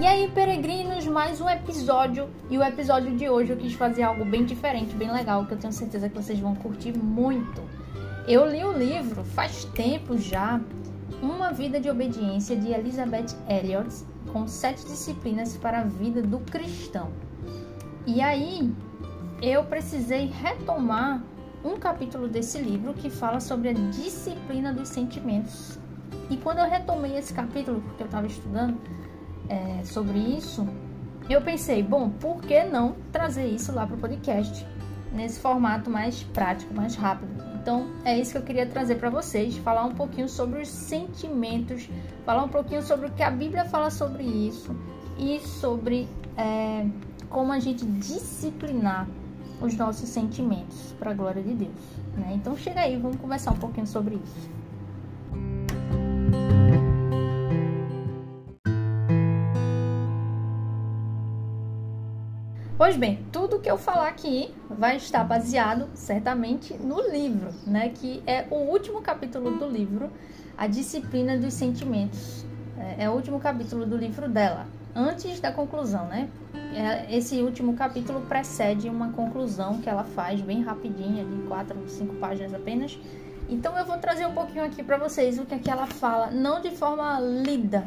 E aí, peregrinos, mais um episódio. E o episódio de hoje eu quis fazer algo bem diferente, bem legal, que eu tenho certeza que vocês vão curtir muito. Eu li o livro faz tempo já, Uma Vida de Obediência, de Elizabeth Elliot, com sete disciplinas para a vida do cristão. E aí, eu precisei retomar um capítulo desse livro que fala sobre a disciplina dos sentimentos. E quando eu retomei esse capítulo, porque eu estava estudando, é, sobre isso, eu pensei, bom, por que não trazer isso lá para o podcast? Nesse formato mais prático, mais rápido. Então, é isso que eu queria trazer para vocês, falar um pouquinho sobre os sentimentos, falar um pouquinho sobre o que a Bíblia fala sobre isso e sobre é, como a gente disciplinar os nossos sentimentos para a glória de Deus. Né? Então, chega aí, vamos conversar um pouquinho sobre isso. Pois bem, tudo que eu falar aqui vai estar baseado certamente no livro, né? Que é o último capítulo do livro, A Disciplina dos Sentimentos. É, é o último capítulo do livro dela, antes da conclusão, né? É, esse último capítulo precede uma conclusão que ela faz bem rapidinha, de quatro, cinco páginas apenas. Então eu vou trazer um pouquinho aqui para vocês o que é que ela fala, não de forma lida,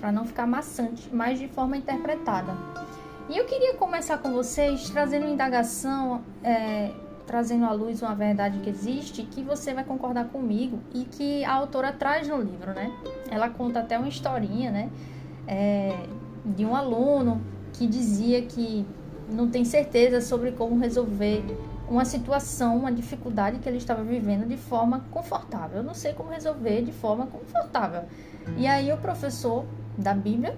para não ficar maçante, mas de forma interpretada. E eu queria começar com vocês trazendo uma indagação, é, trazendo à luz uma verdade que existe, que você vai concordar comigo e que a autora traz no livro, né? Ela conta até uma historinha, né? É, de um aluno que dizia que não tem certeza sobre como resolver uma situação, uma dificuldade que ele estava vivendo de forma confortável. Eu não sei como resolver de forma confortável. E aí o professor da Bíblia?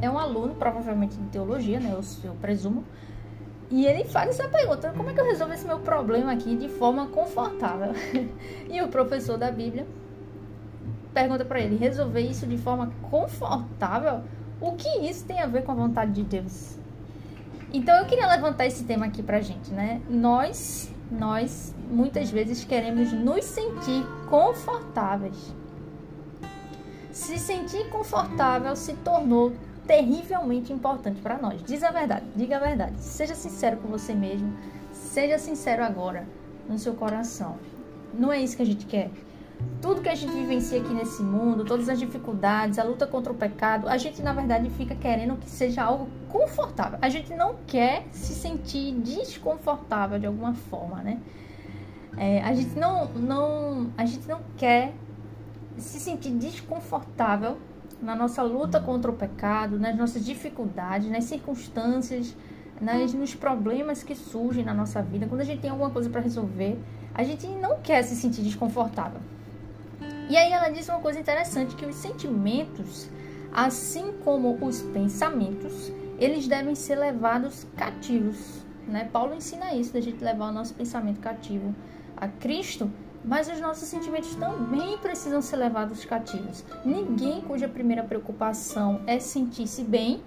É um aluno, provavelmente de teologia, né? Eu, eu presumo. E ele faz essa pergunta: como é que eu resolvo esse meu problema aqui de forma confortável? e o professor da Bíblia pergunta para ele: resolver isso de forma confortável? O que isso tem a ver com a vontade de Deus? Então eu queria levantar esse tema aqui pra gente, né? Nós, nós muitas vezes queremos nos sentir confortáveis. Se sentir confortável se tornou terrivelmente importante para nós. Diz a verdade, diga a verdade. Seja sincero com você mesmo. Seja sincero agora no seu coração. Não é isso que a gente quer. Tudo que a gente vivencia aqui nesse mundo, todas as dificuldades, a luta contra o pecado, a gente na verdade fica querendo que seja algo confortável. A gente não quer se sentir desconfortável de alguma forma, né? É, a gente não, não, a gente não quer se sentir desconfortável na nossa luta contra o pecado, nas nossas dificuldades, nas circunstâncias, nas, nos problemas que surgem na nossa vida, quando a gente tem alguma coisa para resolver, a gente não quer se sentir desconfortável. E aí ela diz uma coisa interessante, que os sentimentos, assim como os pensamentos, eles devem ser levados cativos. Né? Paulo ensina isso, da gente levar o nosso pensamento cativo a Cristo mas os nossos sentimentos também precisam ser levados cativos. Ninguém cuja primeira preocupação é sentir-se bem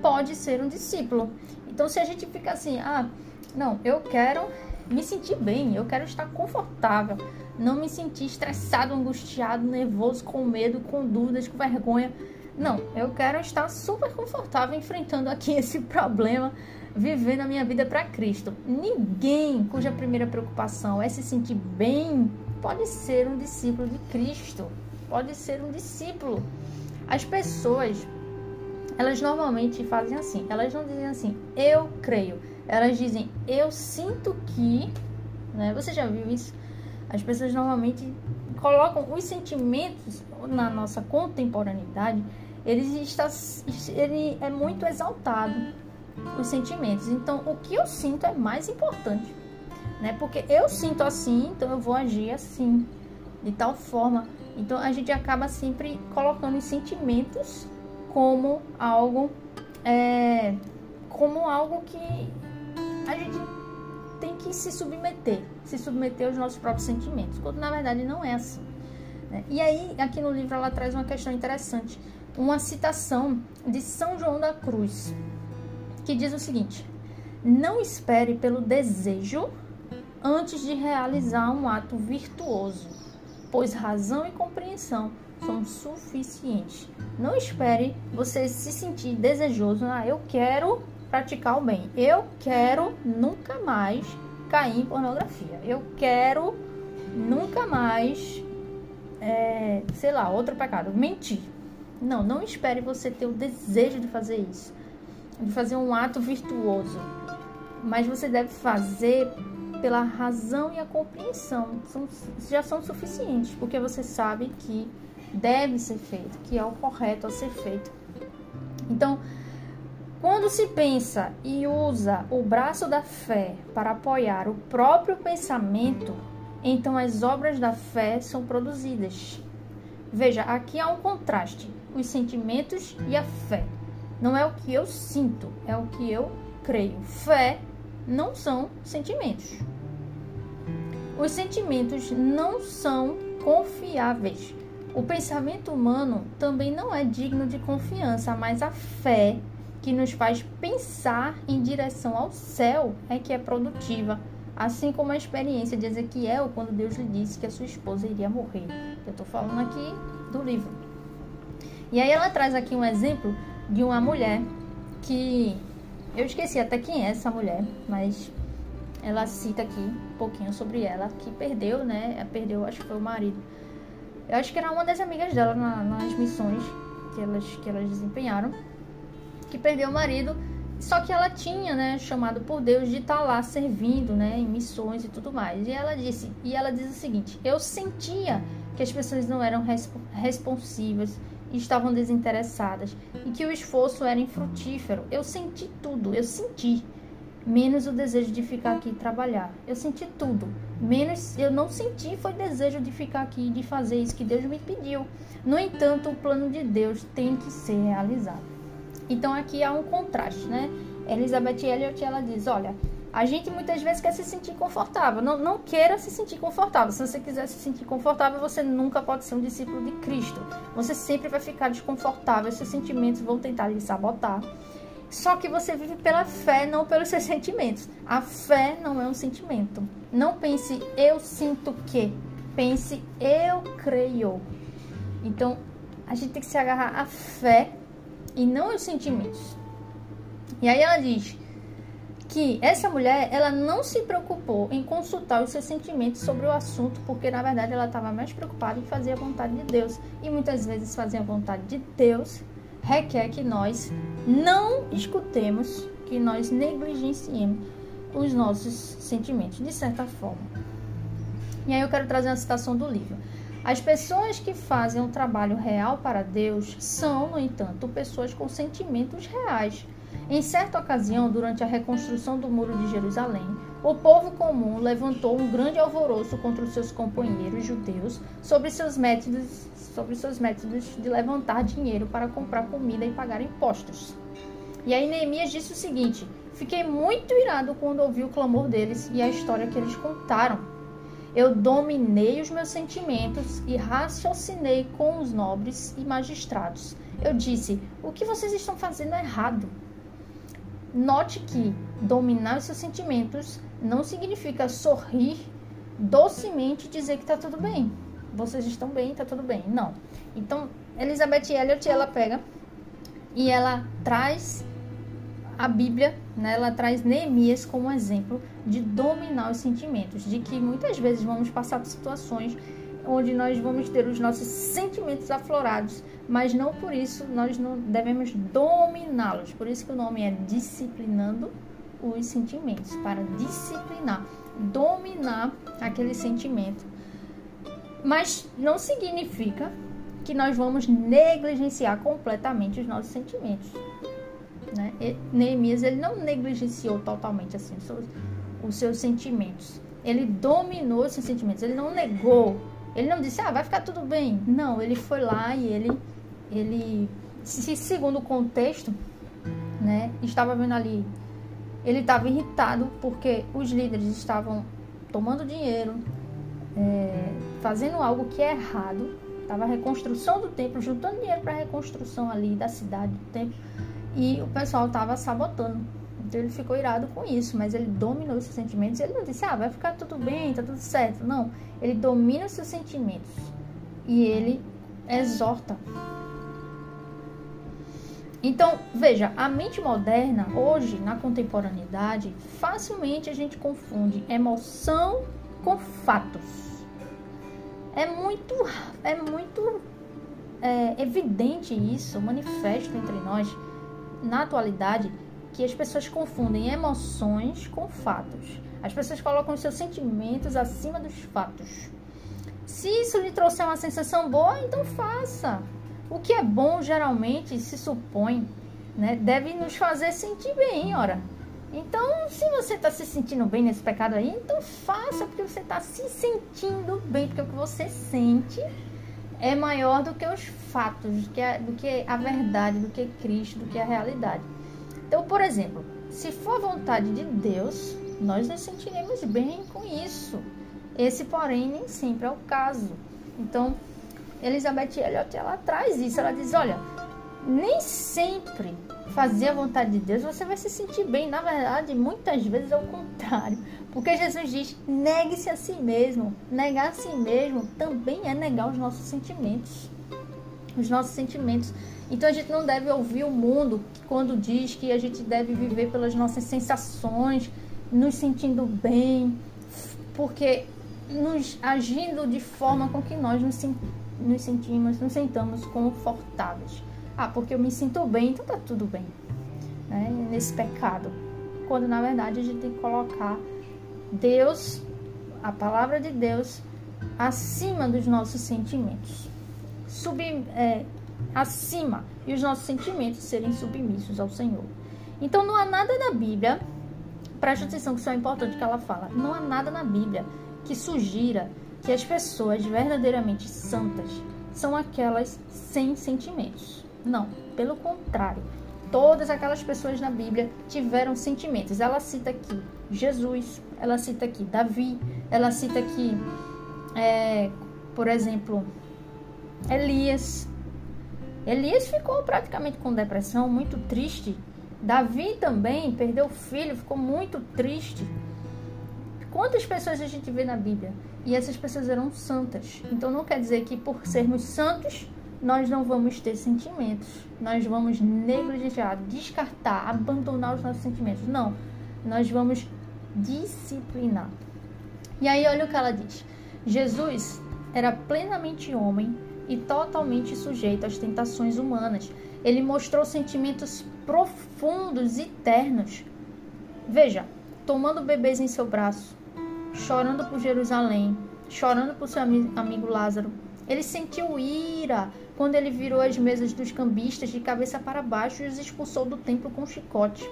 pode ser um discípulo. Então, se a gente fica assim, ah, não, eu quero me sentir bem, eu quero estar confortável, não me sentir estressado, angustiado, nervoso, com medo, com dúvidas, com vergonha. Não, eu quero estar super confortável enfrentando aqui esse problema vivendo a minha vida para Cristo. Ninguém cuja primeira preocupação é se sentir bem pode ser um discípulo de Cristo, pode ser um discípulo. As pessoas, elas normalmente fazem assim, elas não dizem assim, eu creio, elas dizem, eu sinto que, né? Você já viu isso? As pessoas normalmente colocam os sentimentos na nossa contemporaneidade, ele está, ele é muito exaltado os sentimentos. Então, o que eu sinto é mais importante, né? Porque eu sinto assim, então eu vou agir assim, de tal forma. Então, a gente acaba sempre colocando os sentimentos como algo, é, como algo que a gente tem que se submeter, se submeter aos nossos próprios sentimentos, quando na verdade não é assim. Né? E aí, aqui no livro, ela traz uma questão interessante, uma citação de São João da Cruz que diz o seguinte: Não espere pelo desejo antes de realizar um ato virtuoso. pois razão e compreensão são suficientes. Não espere você se sentir desejoso, ah, eu quero praticar o bem, eu quero nunca mais cair em pornografia, eu quero nunca mais, é, sei lá, outro pecado, mentir. Não, não espere você ter o desejo de fazer isso, de fazer um ato virtuoso, mas você deve fazer pela razão e a compreensão, são, já são suficientes, porque você sabe que deve ser feito, que é o correto a ser feito. Então, quando se pensa e usa o braço da fé para apoiar o próprio pensamento, então as obras da fé são produzidas. Veja, aqui há um contraste: os sentimentos e a fé. Não é o que eu sinto, é o que eu creio. Fé não são sentimentos. Os sentimentos não são confiáveis. O pensamento humano também não é digno de confiança, mas a fé que nos faz pensar em direção ao céu é que é produtiva, assim como a experiência de Ezequiel quando Deus lhe disse que a sua esposa iria morrer. Eu estou falando aqui do livro. E aí ela traz aqui um exemplo de uma mulher que eu esqueci até quem é essa mulher, mas ela cita aqui um pouquinho sobre ela, que perdeu, né? Perdeu, acho que foi o marido. Eu acho que era uma das amigas dela na, nas missões que elas, que elas desempenharam, que perdeu o marido. Só que ela tinha, né, chamado por Deus de estar tá lá servindo, né, em missões e tudo mais. E ela disse, e ela diz o seguinte: eu sentia que as pessoas não eram resp responsivas, estavam desinteressadas e que o esforço era infrutífero. Eu senti tudo, eu senti menos o desejo de ficar aqui e trabalhar. Eu senti tudo, menos eu não senti foi desejo de ficar aqui e de fazer isso que Deus me pediu. No entanto, o plano de Deus tem que ser realizado. Então aqui há um contraste, né? Elizabeth Elliot ela diz, olha, a gente muitas vezes quer se sentir confortável. Não, não queira se sentir confortável. Se você quiser se sentir confortável, você nunca pode ser um discípulo de Cristo. Você sempre vai ficar desconfortável. Seus sentimentos vão tentar lhe sabotar. Só que você vive pela fé, não pelos seus sentimentos. A fé não é um sentimento. Não pense eu sinto que. Pense eu creio. Então, a gente tem que se agarrar à fé e não aos sentimentos. E aí ela diz que essa mulher, ela não se preocupou em consultar os seus sentimentos sobre o assunto, porque na verdade ela estava mais preocupada em fazer a vontade de Deus. E muitas vezes fazer a vontade de Deus requer que nós não escutemos, que nós negligenciemos os nossos sentimentos, de certa forma. E aí eu quero trazer uma citação do livro. As pessoas que fazem um trabalho real para Deus são, no entanto, pessoas com sentimentos reais. Em certa ocasião, durante a reconstrução do Muro de Jerusalém, o povo comum levantou um grande alvoroço contra os seus companheiros judeus sobre seus métodos sobre seus métodos de levantar dinheiro para comprar comida e pagar impostos. E aí Neemias disse o seguinte: Fiquei muito irado quando ouvi o clamor deles e a história que eles contaram. Eu dominei os meus sentimentos e raciocinei com os nobres e magistrados. Eu disse: O que vocês estão fazendo é errado. Note que dominar os seus sentimentos não significa sorrir docemente e dizer que está tudo bem vocês estão bem, tá tudo bem. Não. Então, Elizabeth Elliot, ela pega e ela traz a Bíblia, né, ela traz Neemias como exemplo de dominar os sentimentos, de que muitas vezes vamos passar por situações onde nós vamos ter os nossos sentimentos aflorados, mas não por isso nós não devemos dominá-los. Por isso que o nome é disciplinando os sentimentos, para disciplinar, dominar aquele sentimento mas não significa que nós vamos negligenciar completamente os nossos sentimentos. Né? Neemias ele não negligenciou totalmente assim os seus, os seus sentimentos. Ele dominou os sentimentos. Ele não negou. Ele não disse, ah, vai ficar tudo bem. Não, ele foi lá e ele, ele, se, segundo o contexto, né, estava vendo ali, ele estava irritado porque os líderes estavam tomando dinheiro, é, fazendo algo que é errado. Estava a reconstrução do templo, juntando dinheiro para a reconstrução ali da cidade, do templo. E o pessoal estava sabotando, Então ele ficou irado com isso, mas ele dominou seus sentimentos. Ele não disse, ah, vai ficar tudo bem, tá tudo certo. Não, ele domina seus sentimentos e ele exorta. Então, veja, a mente moderna, hoje, na contemporaneidade, facilmente a gente confunde emoção com fatos. É muito, é muito é, evidente isso, manifesto entre nós, na atualidade, que as pessoas confundem emoções com fatos. As pessoas colocam os seus sentimentos acima dos fatos. Se isso lhe trouxer uma sensação boa, então faça. O que é bom geralmente se supõe, né, deve nos fazer sentir bem, ora. Então, se você está se sentindo bem nesse pecado aí, então faça porque você está se sentindo bem, porque o que você sente é maior do que os fatos, do que, a, do que a verdade, do que Cristo, do que a realidade. Então, por exemplo, se for a vontade de Deus, nós nos sentiremos bem com isso. Esse, porém, nem sempre é o caso. Então, Elizabeth Elliot, ela traz isso. Ela diz, olha, nem sempre fazer a vontade de Deus você vai se sentir bem. Na verdade, muitas vezes é o contrário. Porque Jesus diz, negue-se a si mesmo. Negar a si mesmo também é negar os nossos sentimentos. Os nossos sentimentos. Então a gente não deve ouvir o mundo quando diz que a gente deve viver pelas nossas sensações, nos sentindo bem, porque nos agindo de forma com que nós nos, nos sentimos, nos sentamos confortáveis. Ah, porque eu me sinto bem, então tá tudo bem. Né? Nesse pecado. Quando na verdade a gente tem que colocar Deus, a palavra de Deus, acima dos nossos sentimentos. Sub, é, acima e os nossos sentimentos serem submissos ao Senhor. Então não há nada na Bíblia, preste atenção que isso é importante que ela fala, não há nada na Bíblia que sugira que as pessoas verdadeiramente santas são aquelas sem sentimentos. Não, pelo contrário. Todas aquelas pessoas na Bíblia tiveram sentimentos. Ela cita aqui Jesus, ela cita aqui Davi, ela cita aqui, é, por exemplo, Elias. Elias ficou praticamente com depressão, muito triste. Davi também perdeu o filho, ficou muito triste. Quantas pessoas a gente vê na Bíblia? E essas pessoas eram santas. Então não quer dizer que por sermos santos nós não vamos ter sentimentos. Nós vamos negligenciar, descartar, abandonar os nossos sentimentos. Não. Nós vamos disciplinar. E aí olha o que ela diz. Jesus era plenamente homem e totalmente sujeito às tentações humanas. Ele mostrou sentimentos profundos e ternos. Veja, tomando bebês em seu braço, chorando por Jerusalém, chorando por seu amigo Lázaro. Ele sentiu ira quando ele virou as mesas dos cambistas de cabeça para baixo e os expulsou do templo com um chicote.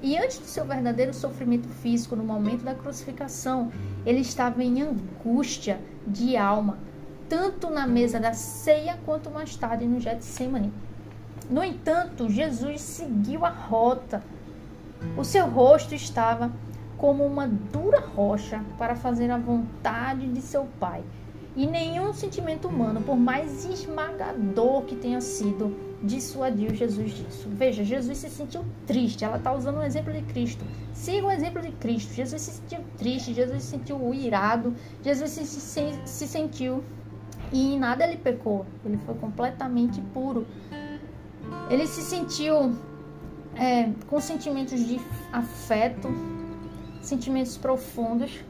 E antes do seu verdadeiro sofrimento físico, no momento da crucificação, ele estava em angústia de alma, tanto na mesa da ceia quanto mais tarde no Getsemane. No entanto, Jesus seguiu a rota. O seu rosto estava como uma dura rocha para fazer a vontade de seu Pai. E nenhum sentimento humano, por mais esmagador que tenha sido, dissuadiu Jesus disso. Veja, Jesus se sentiu triste. Ela está usando o exemplo de Cristo. Siga o exemplo de Cristo. Jesus se sentiu triste, Jesus se sentiu irado, Jesus se, se, se sentiu e em nada ele pecou. Ele foi completamente puro. Ele se sentiu é, com sentimentos de afeto, sentimentos profundos,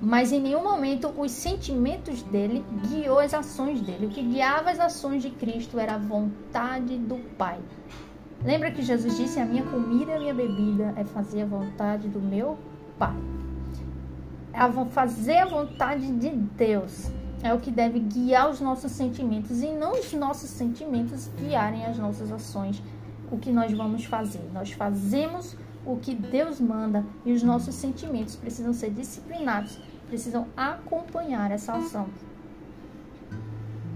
mas em nenhum momento os sentimentos dele guiou as ações dele. O que guiava as ações de Cristo era a vontade do Pai. Lembra que Jesus disse: A minha comida e a minha bebida é fazer a vontade do meu Pai. É fazer a vontade de Deus é o que deve guiar os nossos sentimentos e não os nossos sentimentos guiarem as nossas ações. O que nós vamos fazer? Nós fazemos o que Deus manda e os nossos sentimentos precisam ser disciplinados, precisam acompanhar essa ação.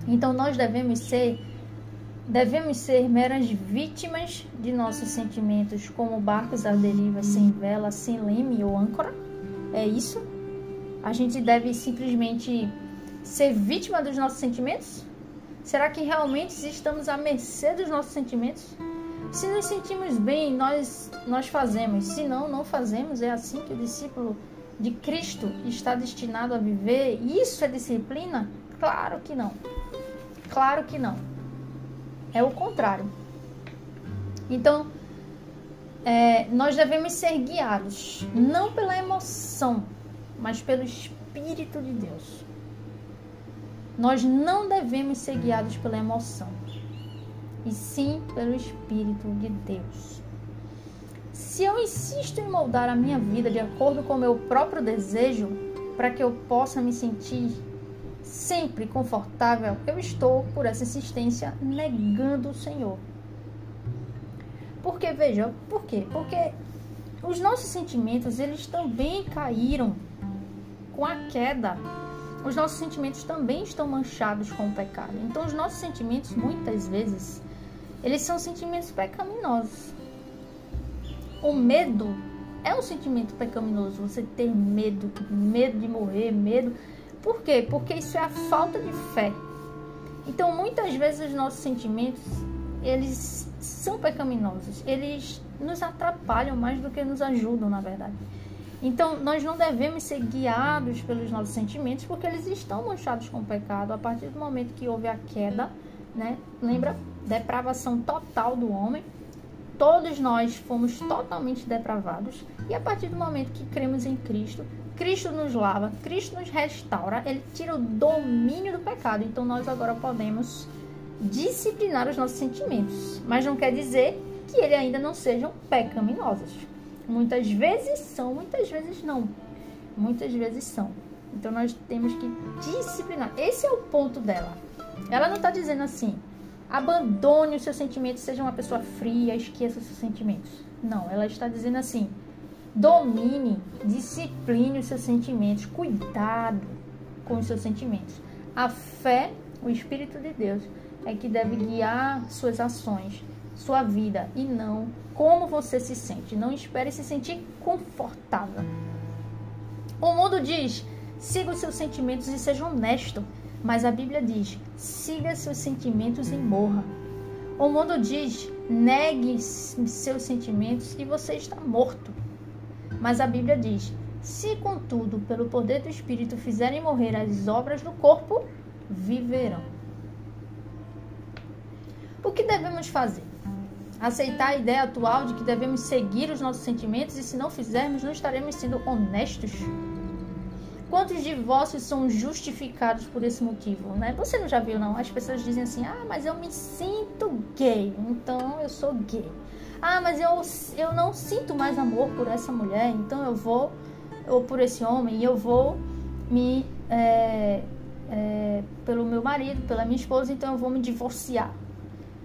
Então nós devemos ser devemos ser meras vítimas de nossos sentimentos, como barcos à deriva sem vela, sem leme ou âncora. É isso? A gente deve simplesmente ser vítima dos nossos sentimentos? Será que realmente estamos à mercê dos nossos sentimentos? Se nos sentimos bem, nós, nós fazemos. Se não, não fazemos. É assim que o discípulo de Cristo está destinado a viver. Isso é disciplina? Claro que não. Claro que não. É o contrário. Então, é, nós devemos ser guiados não pela emoção, mas pelo Espírito de Deus. Nós não devemos ser guiados pela emoção, e sim pelo Espírito de Deus. Se eu insisto em moldar a minha vida de acordo com o meu próprio desejo, para que eu possa me sentir sempre confortável, eu estou, por essa insistência, negando o Senhor. Porque, veja, por quê? Porque os nossos sentimentos, eles também caíram com a queda. Os nossos sentimentos também estão manchados com o pecado. Então, os nossos sentimentos, muitas vezes, eles são sentimentos pecaminosos. O medo é um sentimento pecaminoso. Você ter medo, medo de morrer, medo. Por quê? Porque isso é a falta de fé. Então, muitas vezes, os nossos sentimentos, eles são pecaminosos. Eles nos atrapalham mais do que nos ajudam, na verdade. Então, nós não devemos ser guiados pelos nossos sentimentos, porque eles estão manchados com o pecado a partir do momento que houve a queda, né? Lembra? Depravação total do homem. Todos nós fomos totalmente depravados, e a partir do momento que cremos em Cristo, Cristo nos lava, Cristo nos restaura, ele tira o domínio do pecado. Então, nós agora podemos disciplinar os nossos sentimentos, mas não quer dizer que eles ainda não sejam pecaminosos. Muitas vezes são, muitas vezes não. Muitas vezes são. Então nós temos que disciplinar. Esse é o ponto dela. Ela não está dizendo assim, abandone os seus sentimentos, seja uma pessoa fria, esqueça os seus sentimentos. Não, ela está dizendo assim, domine, discipline os seus sentimentos, cuidado com os seus sentimentos. A fé, o Espírito de Deus, é que deve guiar suas ações, sua vida e não como você se sente. Não espere se sentir confortável. O mundo diz: siga os seus sentimentos e seja honesto. Mas a Bíblia diz: siga seus sentimentos e morra. O mundo diz: negue seus sentimentos e você está morto. Mas a Bíblia diz: se contudo, pelo poder do Espírito fizerem morrer as obras do corpo, viverão. O que devemos fazer? Aceitar a ideia atual de que devemos seguir os nossos sentimentos e se não fizermos, não estaremos sendo honestos? Quantos divórcios são justificados por esse motivo, né? Você não já viu, não? As pessoas dizem assim, ah, mas eu me sinto gay, então eu sou gay. Ah, mas eu, eu não sinto mais amor por essa mulher, então eu vou, ou por esse homem, eu vou me, é, é, pelo meu marido, pela minha esposa, então eu vou me divorciar.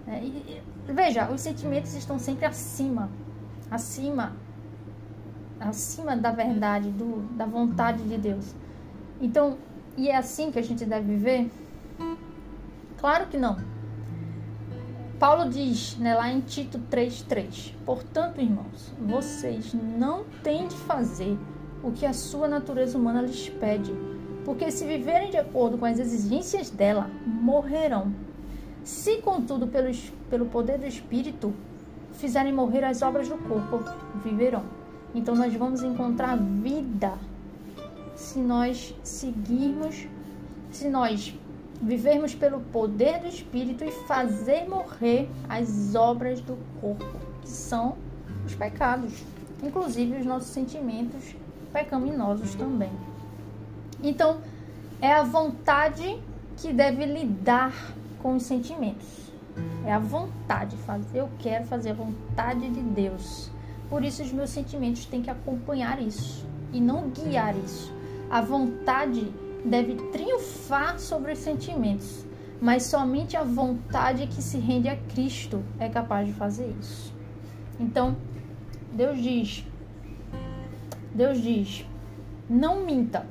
É, e, veja, os sentimentos estão sempre acima, acima, acima da verdade, do, da vontade de Deus. Então, e é assim que a gente deve viver? Claro que não. Paulo diz né, lá em Tito 3,3: Portanto, irmãos, vocês não têm de fazer o que a sua natureza humana lhes pede, porque se viverem de acordo com as exigências dela, morrerão. Se, contudo, pelo, pelo poder do Espírito, fizerem morrer as obras do corpo, viverão. Então, nós vamos encontrar vida se nós seguirmos, se nós vivermos pelo poder do Espírito e fazer morrer as obras do corpo, que são os pecados, inclusive os nossos sentimentos pecaminosos também. Então, é a vontade que deve lidar com os sentimentos. É a vontade, fazer, eu quero fazer a vontade de Deus. Por isso os meus sentimentos têm que acompanhar isso e não guiar isso. A vontade deve triunfar sobre os sentimentos, mas somente a vontade que se rende a Cristo é capaz de fazer isso. Então, Deus diz, Deus diz, não minta,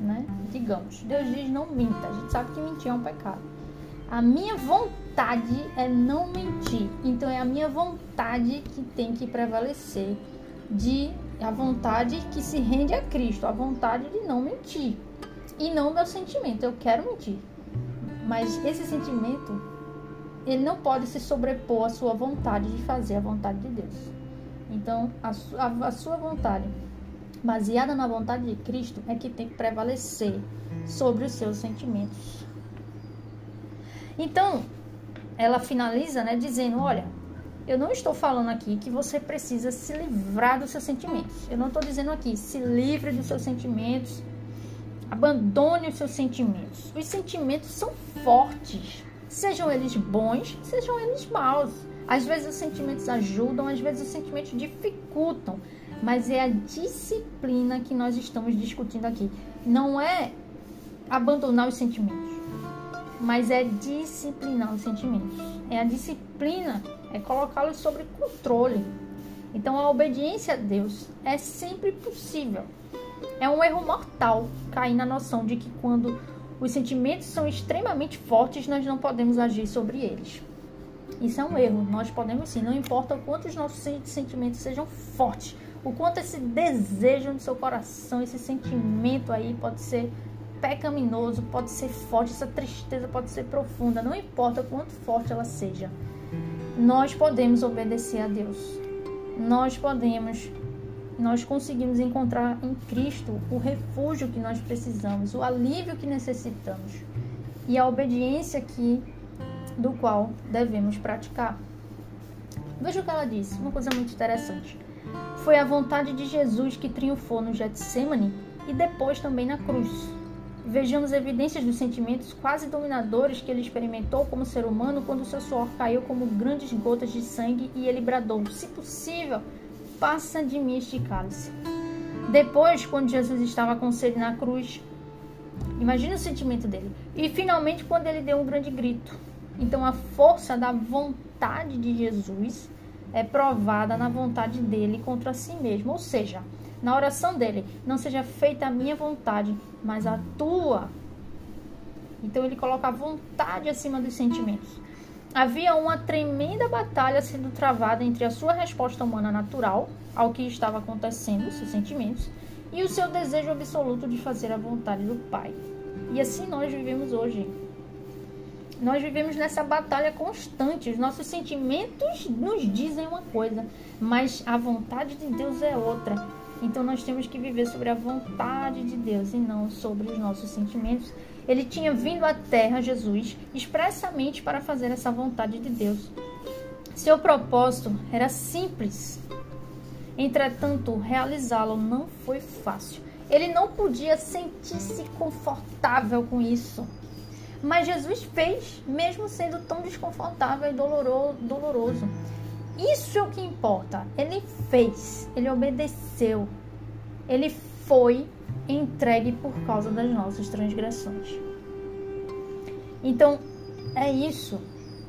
né? Digamos, Deus diz não minta. A gente sabe que mentir é um pecado. A minha vontade é não mentir. Então é a minha vontade que tem que prevalecer de a vontade que se rende a Cristo, a vontade de não mentir. E não o meu sentimento, eu quero mentir. Mas esse sentimento ele não pode se sobrepor à sua vontade de fazer a vontade de Deus. Então, a, a, a sua vontade, baseada na vontade de Cristo, é que tem que prevalecer sobre os seus sentimentos. Então, ela finaliza, né, dizendo: Olha, eu não estou falando aqui que você precisa se livrar dos seus sentimentos. Eu não estou dizendo aqui se livre dos seus sentimentos, abandone os seus sentimentos. Os sentimentos são fortes, sejam eles bons, sejam eles maus. Às vezes os sentimentos ajudam, às vezes os sentimentos dificultam, mas é a disciplina que nós estamos discutindo aqui. Não é abandonar os sentimentos mas é disciplinar os sentimentos. É a disciplina, é colocá-los sob controle. Então a obediência a Deus é sempre possível. É um erro mortal cair na noção de que quando os sentimentos são extremamente fortes, nós não podemos agir sobre eles. Isso é um erro. Nós podemos sim, não importa o quanto os nossos sentimentos sejam fortes, o quanto esse desejo no seu coração, esse sentimento aí pode ser pecaminoso, pode ser forte, essa tristeza pode ser profunda, não importa quanto forte ela seja. Nós podemos obedecer a Deus. Nós podemos, nós conseguimos encontrar em Cristo o refúgio que nós precisamos, o alívio que necessitamos e a obediência que do qual devemos praticar. Veja o que ela disse, uma coisa muito interessante. Foi a vontade de Jesus que triunfou no Getsemane e depois também na cruz vejamos evidências dos sentimentos quase dominadores que ele experimentou como ser humano quando seu suor caiu como grandes gotas de sangue e ele bradou: Se possível, passa de mim este cálice. Depois, quando Jesus estava com sede na cruz, imagine o sentimento dele. E finalmente, quando ele deu um grande grito. Então, a força da vontade de Jesus é provada na vontade dele contra si mesmo. Ou seja, na oração dele, não seja feita a minha vontade, mas a tua. Então ele coloca a vontade acima dos sentimentos. Havia uma tremenda batalha sendo travada entre a sua resposta humana natural ao que estava acontecendo, seus sentimentos, e o seu desejo absoluto de fazer a vontade do Pai. E assim nós vivemos hoje. Nós vivemos nessa batalha constante. Os nossos sentimentos nos dizem uma coisa, mas a vontade de Deus é outra. Então nós temos que viver sobre a vontade de Deus e não sobre os nossos sentimentos. Ele tinha vindo à terra, Jesus, expressamente para fazer essa vontade de Deus. Seu propósito era simples. Entretanto, realizá-lo não foi fácil. Ele não podia sentir-se confortável com isso. Mas Jesus fez, mesmo sendo tão desconfortável e doloroso. Isso é o que importa. Ele fez, ele obedeceu, ele foi entregue por causa das nossas transgressões. Então, é isso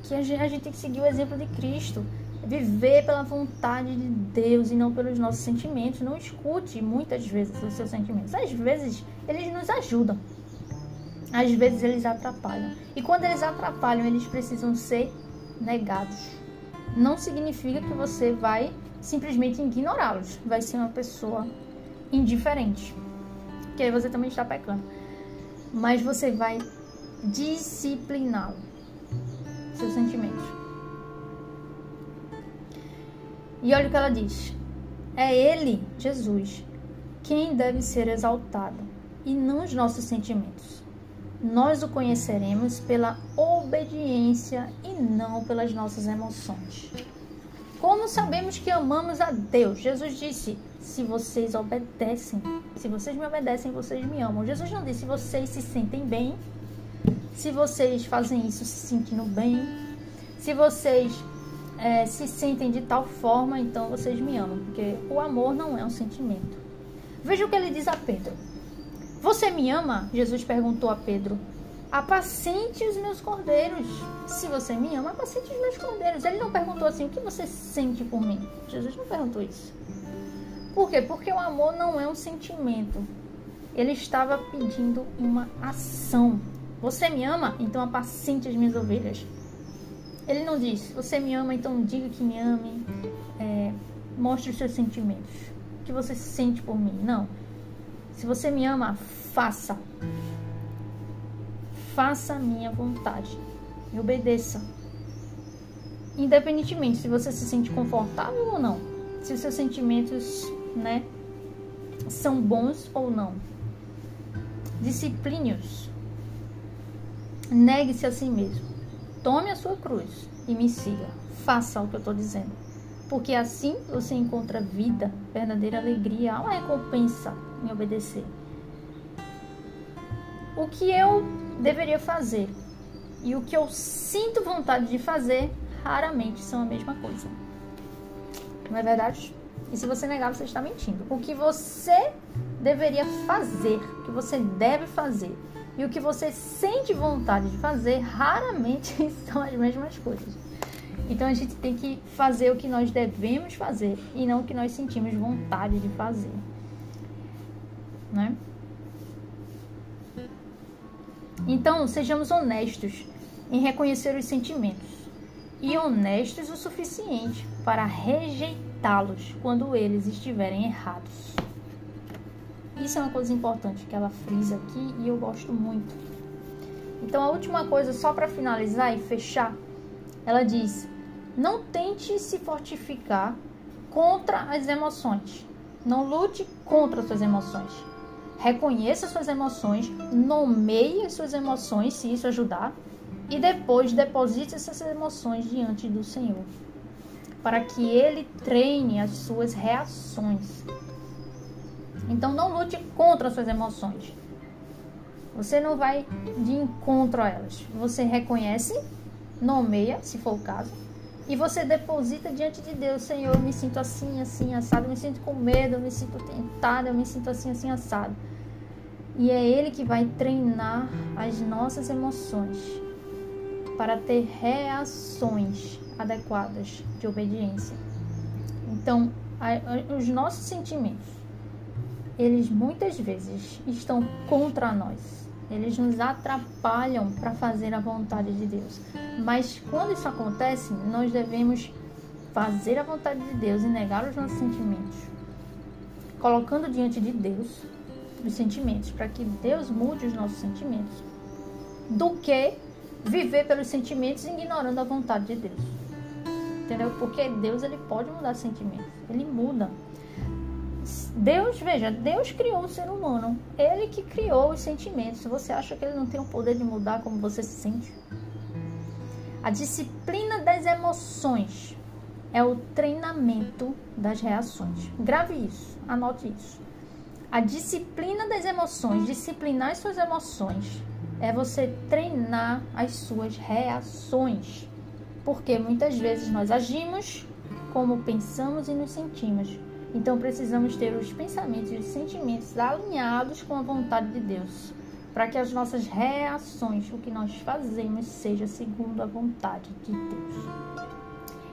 que a gente, a gente tem que seguir o exemplo de Cristo. Viver pela vontade de Deus e não pelos nossos sentimentos. Não escute muitas vezes os seus sentimentos. Às vezes, eles nos ajudam. Às vezes, eles atrapalham. E quando eles atrapalham, eles precisam ser negados não significa que você vai simplesmente ignorá-los. Vai ser uma pessoa indiferente. Que aí você também está pecando. Mas você vai discipliná-lo. Seus sentimentos. E olha o que ela diz. É Ele, Jesus, quem deve ser exaltado e não os nossos sentimentos nós o conheceremos pela obediência e não pelas nossas emoções. Como sabemos que amamos a Deus? Jesus disse: se vocês obedecem, se vocês me obedecem, vocês me amam. Jesus não disse: se vocês se sentem bem, se vocês fazem isso se sentindo bem, se vocês é, se sentem de tal forma, então vocês me amam. Porque o amor não é um sentimento. Veja o que ele diz a Pedro. Você me ama? Jesus perguntou a Pedro. Apacente os meus cordeiros. Se você me ama, apacente os meus cordeiros. Ele não perguntou assim: o que você sente por mim? Jesus não perguntou isso. Por quê? Porque o amor não é um sentimento. Ele estava pedindo uma ação. Você me ama? Então apacente as minhas ovelhas. Ele não disse: Você me ama, então diga que me ame. É, mostre os seus sentimentos. O que você sente por mim. Não. Se você me ama, faça. Faça a minha vontade. E obedeça. independentemente se você se sente confortável ou não, se os seus sentimentos, né, são bons ou não. Discipline-os. Negue-se a si mesmo. Tome a sua cruz e me siga. Faça o que eu estou dizendo. Porque assim você encontra vida, verdadeira alegria, uma recompensa em obedecer. O que eu deveria fazer e o que eu sinto vontade de fazer raramente são a mesma coisa. Não é verdade? E se você negar, você está mentindo. O que você deveria fazer, o que você deve fazer e o que você sente vontade de fazer, raramente são as mesmas coisas. Então a gente tem que fazer o que nós devemos fazer e não o que nós sentimos vontade de fazer. Né? Então, sejamos honestos em reconhecer os sentimentos e honestos o suficiente para rejeitá-los quando eles estiverem errados. Isso é uma coisa importante que ela frisa aqui e eu gosto muito. Então, a última coisa, só para finalizar e fechar, ela diz: não tente se fortificar contra as emoções. Não lute contra as suas emoções. Reconheça suas emoções, nomeie as suas emoções, se isso ajudar, e depois deposite essas emoções diante do Senhor, para que Ele treine as suas reações. Então não lute contra as suas emoções. Você não vai de encontro a elas. Você reconhece, nomeia, se for o caso, e você deposita diante de Deus, Senhor, eu me sinto assim, assim, assado, eu me sinto com medo, eu me sinto tentada, eu me sinto assim, assim, assado. E é Ele que vai treinar as nossas emoções para ter reações adequadas de obediência. Então, os nossos sentimentos, eles muitas vezes estão contra nós. Eles nos atrapalham para fazer a vontade de Deus. Mas quando isso acontece, nós devemos fazer a vontade de Deus e negar os nossos sentimentos, colocando diante de Deus os sentimentos, para que Deus mude os nossos sentimentos, do que viver pelos sentimentos ignorando a vontade de Deus. Entendeu? Porque Deus ele pode mudar sentimentos. Ele muda. Deus, veja, Deus criou o ser humano. Ele que criou os sentimentos. Você acha que ele não tem o poder de mudar como você se sente? A disciplina das emoções é o treinamento das reações. Grave isso, anote isso. A disciplina das emoções, disciplinar as suas emoções, é você treinar as suas reações. Porque muitas vezes nós agimos como pensamos e nos sentimos. Então precisamos ter os pensamentos e os sentimentos alinhados com a vontade de Deus, para que as nossas reações, o que nós fazemos, seja segundo a vontade de Deus.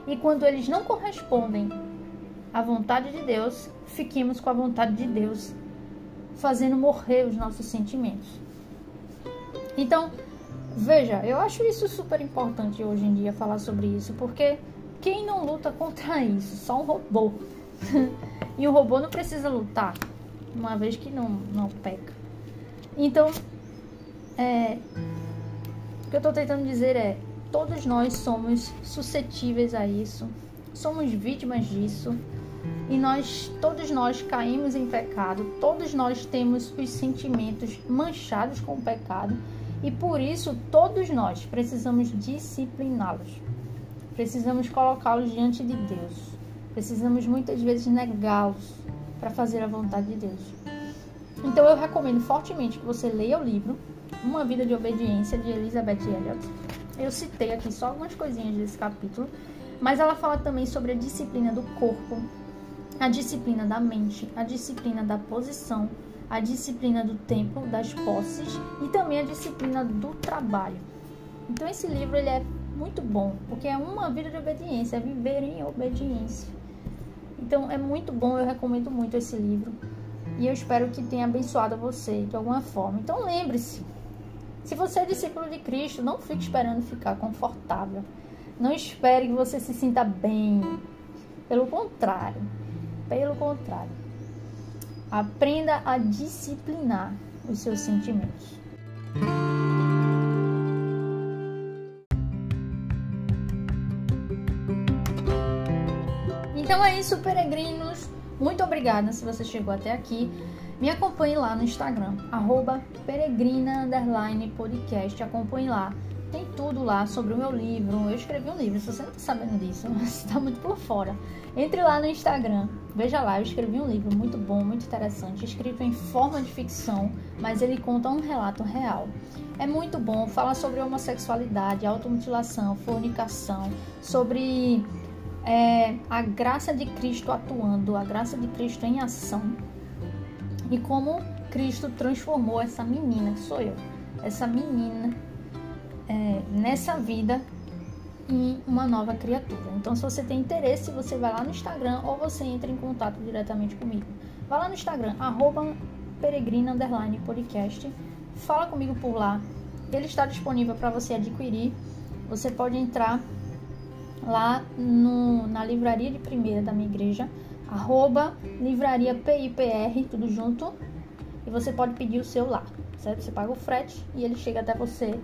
E quando eles não correspondem à vontade de Deus, fiquemos com a vontade de Deus, fazendo morrer os nossos sentimentos. Então, veja, eu acho isso super importante hoje em dia falar sobre isso, porque quem não luta contra isso? Só um robô. e o robô não precisa lutar, uma vez que não, não peca. Então, é, o que eu estou tentando dizer é: todos nós somos suscetíveis a isso, somos vítimas disso. E nós, todos nós caímos em pecado, todos nós temos os sentimentos manchados com o pecado e por isso, todos nós precisamos discipliná-los. Precisamos colocá-los diante de Deus. Precisamos muitas vezes negá-los para fazer a vontade de Deus. Então eu recomendo fortemente que você leia o livro Uma Vida de Obediência de Elizabeth Elliot. Eu citei aqui só algumas coisinhas desse capítulo, mas ela fala também sobre a disciplina do corpo, a disciplina da mente, a disciplina da posição, a disciplina do tempo, das posses e também a disciplina do trabalho. Então esse livro ele é muito bom, porque é uma vida de obediência, é viver em obediência. Então é muito bom, eu recomendo muito esse livro. E eu espero que tenha abençoado você de alguma forma. Então lembre-se, se você é discípulo de Cristo, não fique esperando ficar confortável. Não espere que você se sinta bem. Pelo contrário, pelo contrário. Aprenda a disciplinar os seus sentimentos. Isso, peregrinos. Muito obrigada se você chegou até aqui. Me acompanhe lá no Instagram, arroba peregrina podcast. Acompanhe lá. Tem tudo lá sobre o meu livro. Eu escrevi um livro, se você não está sabendo disso, você está muito por fora. Entre lá no Instagram, veja lá, eu escrevi um livro muito bom, muito interessante, escrito em forma de ficção, mas ele conta um relato real. É muito bom, fala sobre homossexualidade, automutilação, fornicação, sobre é, a graça de Cristo atuando, a graça de Cristo em ação e como Cristo transformou essa menina, sou eu, essa menina é, nessa vida em uma nova criatura. Então, se você tem interesse, você vai lá no Instagram ou você entra em contato diretamente comigo. Vai lá no Instagram, arroba peregrina podcast, fala comigo por lá. Ele está disponível para você adquirir. Você pode entrar lá no, na livraria de primeira da minha igreja, arroba livraria PIPR, tudo junto, e você pode pedir o seu lá, certo? Você paga o frete e ele chega até você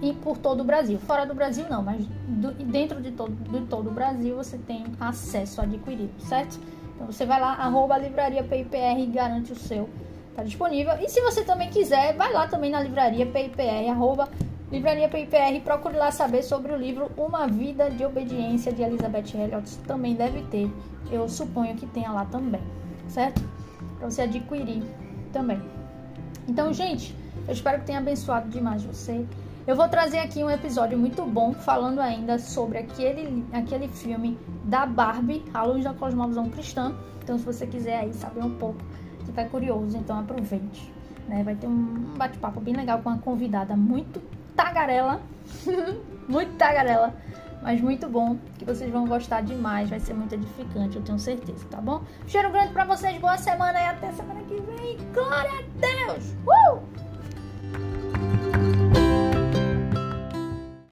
e por todo o Brasil. Fora do Brasil não, mas do, dentro de todo, de todo o Brasil você tem acesso a adquirir, certo? Então você vai lá, arroba livraria PIPR e garante o seu. Tá disponível. E se você também quiser, vai lá também na livraria PIPR, arroba Livraria PIPR, procure lá saber sobre o livro Uma Vida de Obediência de Elizabeth Elliot. Também deve ter, eu suponho que tenha lá também, certo? Para você adquirir também. Então, gente, eu espero que tenha abençoado demais você. Eu vou trazer aqui um episódio muito bom falando ainda sobre aquele, aquele filme da Barbie, A Luz da Cosmovisão Cristã. Então, se você quiser aí saber um pouco, estiver curioso, então aproveite. Né? Vai ter um bate-papo bem legal com uma convidada muito tagarela. muito tagarela. Mas muito bom, que vocês vão gostar demais, vai ser muito edificante, eu tenho certeza, tá bom? Cheiro grande pra vocês, boa semana e até semana que vem. Glória a Deus! Uh!